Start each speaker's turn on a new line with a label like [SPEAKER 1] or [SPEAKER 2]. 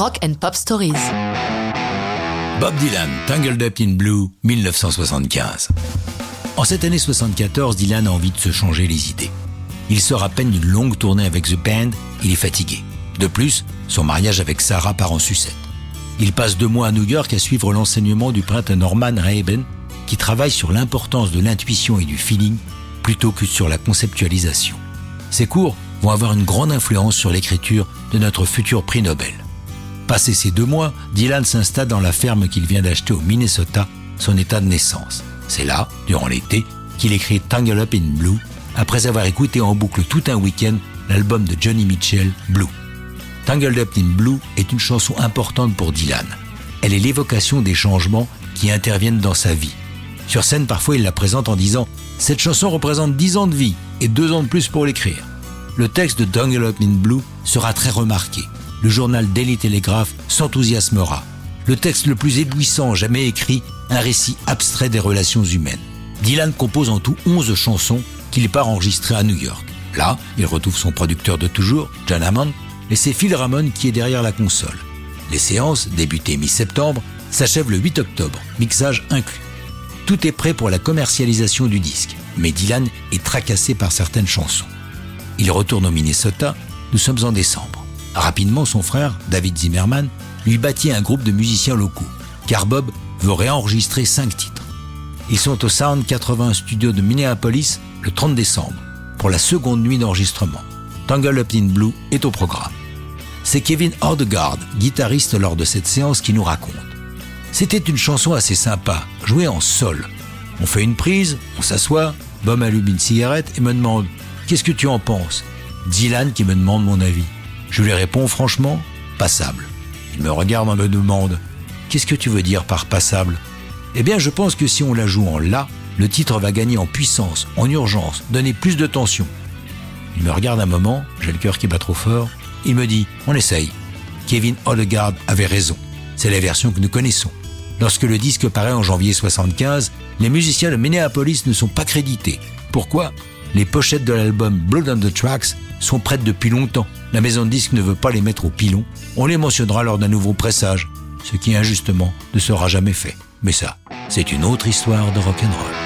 [SPEAKER 1] Rock and Pop Stories.
[SPEAKER 2] Bob Dylan, Tangled Up in Blue, 1975. En cette année 74, Dylan a envie de se changer les idées. Il sort à peine d'une longue tournée avec The Band, il est fatigué. De plus, son mariage avec Sarah part en sucette. Il passe deux mois à New York à suivre l'enseignement du prêtre Norman Raben, qui travaille sur l'importance de l'intuition et du feeling plutôt que sur la conceptualisation. Ces cours vont avoir une grande influence sur l'écriture de notre futur prix Nobel. Passé ces deux mois, Dylan s'installe dans la ferme qu'il vient d'acheter au Minnesota, son état de naissance. C'est là, durant l'été, qu'il écrit Tangle Up in Blue, après avoir écouté en boucle tout un week-end l'album de Johnny Mitchell, Blue. Tangled Up in Blue est une chanson importante pour Dylan. Elle est l'évocation des changements qui interviennent dans sa vie. Sur scène, parfois, il la présente en disant Cette chanson représente 10 ans de vie et 2 ans de plus pour l'écrire. Le texte de Tangled Up in Blue sera très remarqué. Le journal Daily Telegraph s'enthousiasmera. Le texte le plus éblouissant jamais écrit, un récit abstrait des relations humaines. Dylan compose en tout 11 chansons qu'il part enregistrer à New York. Là, il retrouve son producteur de toujours, John Hammond, et c'est Phil Ramone qui est derrière la console. Les séances, débutées mi-septembre, s'achèvent le 8 octobre, mixage inclus. Tout est prêt pour la commercialisation du disque, mais Dylan est tracassé par certaines chansons. Il retourne au Minnesota, nous sommes en décembre. Rapidement, son frère, David Zimmerman, lui bâtit un groupe de musiciens locaux, car Bob veut réenregistrer cinq titres. Ils sont au Sound 80 Studio de Minneapolis le 30 décembre, pour la seconde nuit d'enregistrement. Tangle Up in Blue est au programme. C'est Kevin Ordegaard, guitariste lors de cette séance, qui nous raconte. C'était une chanson assez sympa, jouée en sol. On fait une prise, on s'assoit, Bob allume une cigarette et me demande Qu'est-ce que tu en penses? Dylan qui me demande mon avis. Je lui réponds franchement Passable. Il me regarde et me demande Qu'est-ce que tu veux dire par passable? Eh bien, je pense que si on la joue en La, le titre va gagner en puissance, en urgence, donner plus de tension. Il me regarde un moment, j'ai le cœur qui bat trop fort, il me dit, on essaye. Kevin Odegaard avait raison. C'est la version que nous connaissons. Lorsque le disque paraît en janvier 75, les musiciens de Minneapolis ne sont pas crédités. Pourquoi? Les pochettes de l'album Blood on the Tracks sont prêtes depuis longtemps. La maison de disques ne veut pas les mettre au pilon. On les mentionnera lors d'un nouveau pressage, ce qui injustement ne sera jamais fait. Mais ça, c'est une autre histoire de rock'n'roll.